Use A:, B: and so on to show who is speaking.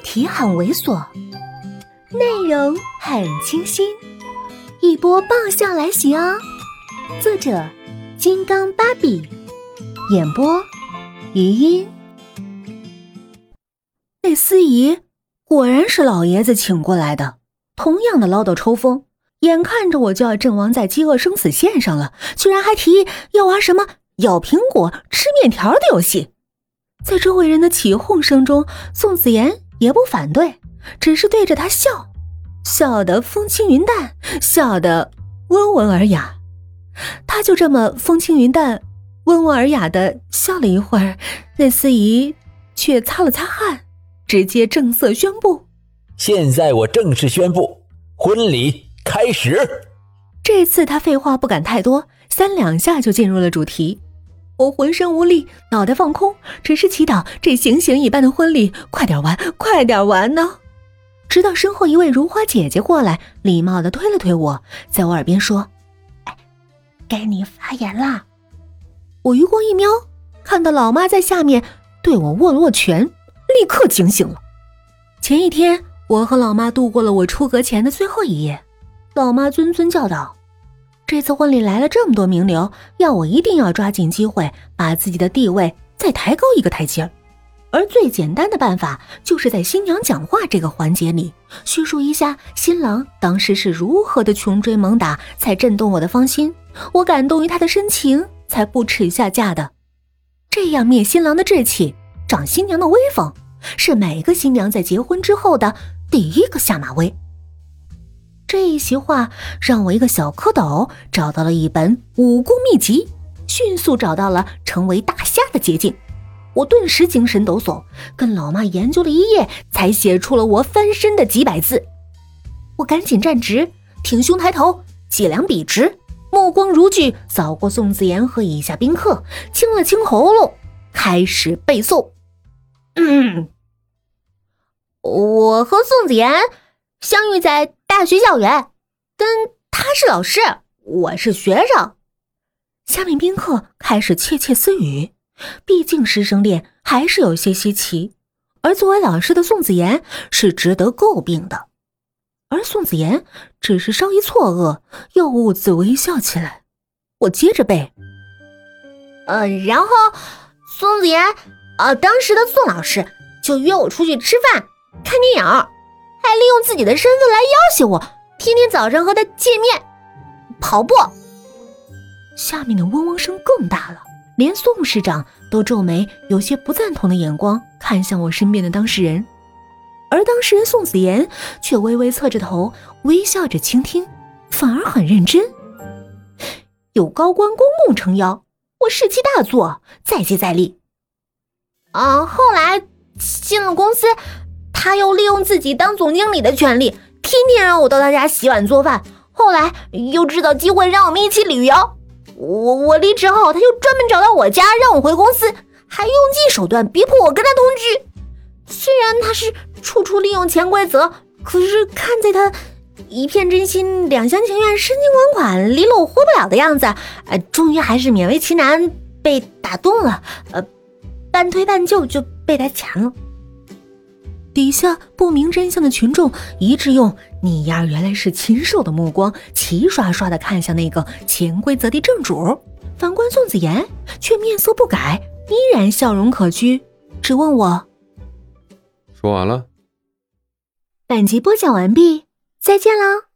A: 题很猥琐，内容很清新，一波爆笑来袭哦！作者：金刚芭比，演播：余音。那司仪果然是老爷子请过来的，同样的唠叨抽风。眼看着我就要阵亡在饥饿生死线上了，居然还提议要玩什么咬苹果、吃面条的游戏。在周围人的起哄声中，宋子妍也不反对，只是对着他笑，笑得风轻云淡，笑得温文尔雅。他就这么风轻云淡、温文尔雅的笑了一会儿，那司仪却擦了擦汗，直接正色宣布：“
B: 现在我正式宣布，婚礼开始。”
A: 这次他废话不敢太多，三两下就进入了主题。我浑身无力，脑袋放空，只是祈祷这行刑一般的婚礼快点完，快点完呢。直到身后一位如花姐姐过来，礼貌的推了推我，在我耳边说：“哎，该你发言啦。”我余光一瞄，看到老妈在下面对我握了握拳，立刻警醒了。前一天，我和老妈度过了我出阁前的最后一夜，老妈谆谆教导。这次婚礼来了这么多名流，要我一定要抓紧机会，把自己的地位再抬高一个台阶儿。而最简单的办法，就是在新娘讲话这个环节里，叙述一下新郎当时是如何的穷追猛打，才震动我的芳心，我感动于他的深情，才不耻下嫁的。这样灭新郎的志气，长新娘的威风，是每个新娘在结婚之后的第一个下马威。这一席话让我一个小蝌蚪找到了一本武功秘籍，迅速找到了成为大虾的捷径。我顿时精神抖擞，跟老妈研究了一夜，才写出了我翻身的几百字。我赶紧站直，挺胸抬头，脊梁笔直，目光如炬，扫过宋子妍和以下宾客，清了清喉咙，开始背诵。嗯，我和宋子妍相遇在。大学校园，跟他是老师，我是学生。下面宾客开始窃窃私语，毕竟师生恋还是有些稀奇。而作为老师的宋子妍是值得诟病的，而宋子妍只是稍一错愕，又兀自微笑起来。我接着背，呃，然后宋子妍，啊，当时的宋老师就约我出去吃饭、看电影。还利用自己的身份来要挟我，天天早上和他见面、跑步。下面的嗡嗡声更大了，连宋市长都皱眉，有些不赞同的眼光看向我身边的当事人，而当事人宋子妍却微微侧着头，微笑着倾听，反而很认真。有高官公公撑腰，我士气大作，再接再厉。啊，后来进了公司。他又利用自己当总经理的权利，天天让我到他家洗碗做饭。后来又制造机会让我们一起旅游。我我离职后，他又专门找到我家让我回公司，还用尽手段逼迫我跟他同居。虽然他是处处利用潜规则，可是看在他一片真心、两厢情愿、深情款款、离了我活不了的样子，呃，终于还是勉为其难被打动了。呃，半推半就就被他抢了。底下不明真相的群众一致用“你丫原来是禽兽”的目光齐刷刷的看向那个潜规则的正主。反观宋子妍却面色不改，依然笑容可掬，只问我：“
C: 说完了？”
A: 本集播讲完毕，再见了。